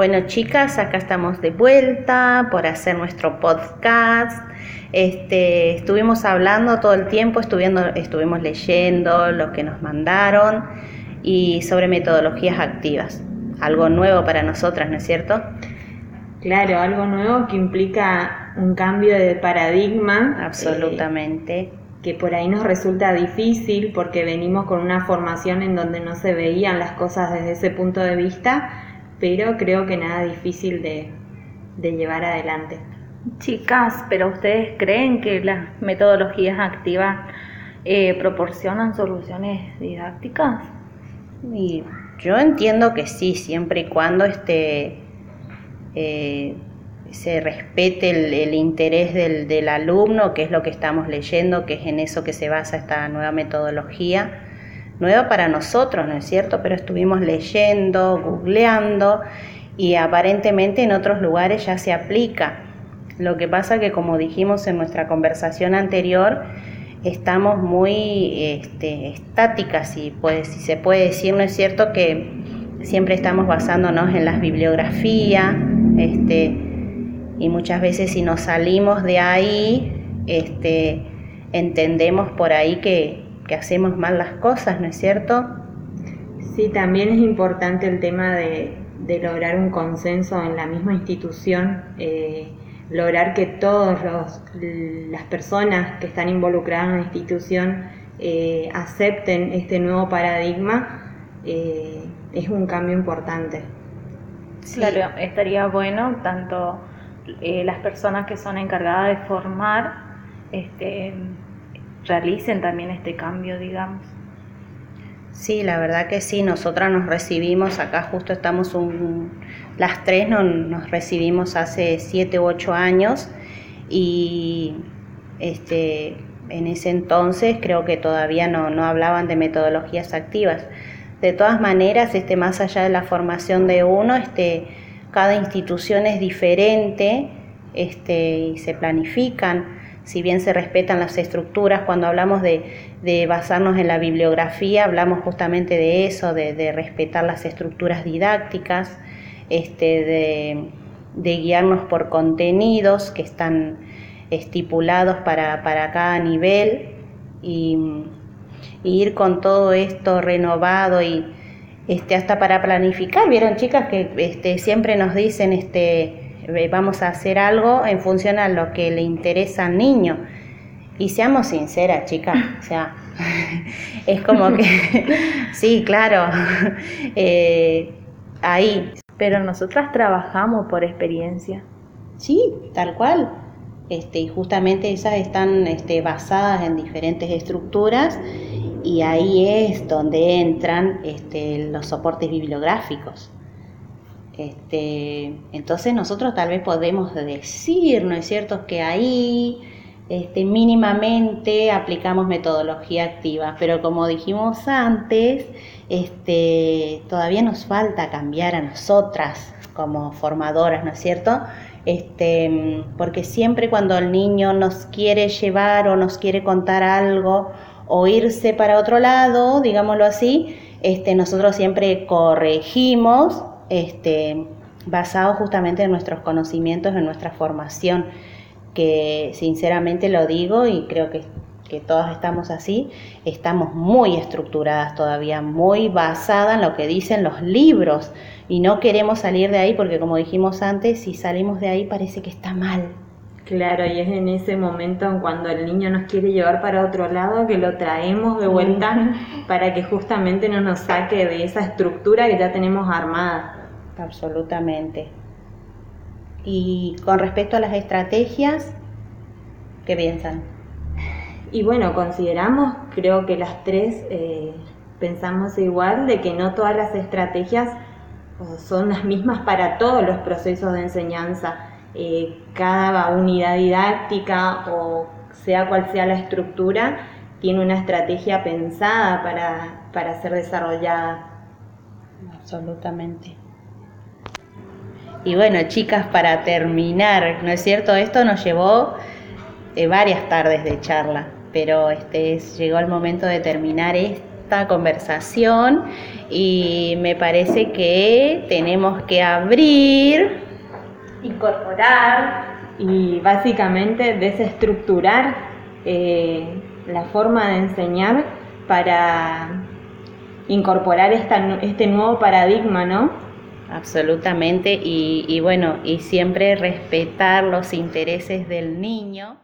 Bueno, chicas, acá estamos de vuelta por hacer nuestro podcast. Este, estuvimos hablando todo el tiempo, estuvimos leyendo lo que nos mandaron y sobre metodologías activas. Algo nuevo para nosotras, ¿no es cierto? Claro, algo nuevo que implica un cambio de paradigma. Absolutamente. Eh, que por ahí nos resulta difícil porque venimos con una formación en donde no se veían las cosas desde ese punto de vista, pero creo que nada difícil de, llevar adelante. Chicas, pero ustedes creen que las metodologías activas eh, proporcionan soluciones didácticas? Y yo entiendo que sí, siempre y cuando este, eh, se respete el, interés del, del, alumno, que es lo que estamos leyendo, que es en eso que se basa esta nueva metodología. Nueva para nosotros, ¿no es cierto? Pero estuvimos leyendo, googleando y aparentemente en otros lugares ya se aplica. Lo que pasa que, como dijimos en nuestra conversación anterior, estamos muy este, estáticas, si, si se puede decir, ¿no es cierto? Que siempre estamos basándonos en las bibliografías, este, y muchas veces si nos salimos de ahí, este, entendemos por ahí que, hacemos mal las cosas, ¿no es cierto? Sí, también es importante el tema de, lograr un consenso en la misma institución, eh, lograr que todas las personas que están involucradas en la institución eh, acepten este nuevo paradigma, eh, es un cambio importante. Claro, estaría bueno tanto eh, las personas que son encargadas de formar este, realicen también este cambio, digamos. Sí, la verdad que sí, nosotras nos recibimos, acá justo estamos las tres nos, recibimos hace siete u ocho años y este, en ese entonces creo que todavía no, no hablaban de metodologías activas. De todas maneras, este, más allá de la formación de uno, este, cada institución es diferente este, y se planifican, si bien se respetan las estructuras, cuando hablamos de, basarnos en la bibliografía, hablamos justamente de eso, de, respetar las estructuras didácticas, este, de, guiarnos por contenidos que están estipulados para, cada nivel y, y ir con todo esto renovado y este, hasta para planificar. Vieron chicas que este, siempre nos dicen, este, vamos a hacer algo en función a lo que le interesa al niño. Y seamos sinceras, chicas, o sea, es como que, sí, claro, eh, ahí. Pero nosotras trabajamos por experiencia. Sí, tal cual. Este, y justamente esas están este, basadas en diferentes estructuras y ahí es donde entran este, los soportes bibliográficos. Este, entonces nosotros tal vez podemos decir, ¿no es cierto?, que ahí este, mínimamente aplicamos metodología activa, pero como dijimos antes, este, todavía nos falta cambiar a nosotras como formadoras, ¿no es cierto? Este, porque siempre cuando el niño nos quiere llevar o nos quiere contar algo o irse para otro lado, digámoslo así, este, nosotros siempre corregimos, este, basado justamente en nuestros conocimientos, en nuestra formación, que sinceramente lo digo y creo que, que todas estamos así, estamos muy estructuradas todavía, muy basadas en lo que dicen los libros. Y no queremos salir de ahí porque como dijimos antes, si salimos de ahí parece que está mal, Claro, y es en ese momento en cuando el niño nos quiere llevar para otro lado que lo traemos de vuelta para que justamente no nos saque de esa estructura que ya tenemos armada. Absolutamente. Y con respecto a las estrategias, ¿qué piensan? Y bueno, consideramos, creo que las tres eh, pensamos igual, de que no todas las estrategias son las mismas para todos los procesos de enseñanza eh, cada unidad didáctica o sea cual sea la estructura, tiene una estrategia pensada para, ser desarrollada. Absolutamente. Y bueno, chicas, para terminar, ¿no es cierto? Esto nos llevó eh, varias tardes de charla, pero este, llegó el momento de terminar esta conversación y me parece que tenemos que abrir, incorporar y básicamente desestructurar eh, la forma de enseñar para incorporar este nuevo paradigma, ¿no? Absolutamente, y, y bueno, y siempre respetar los intereses del niño.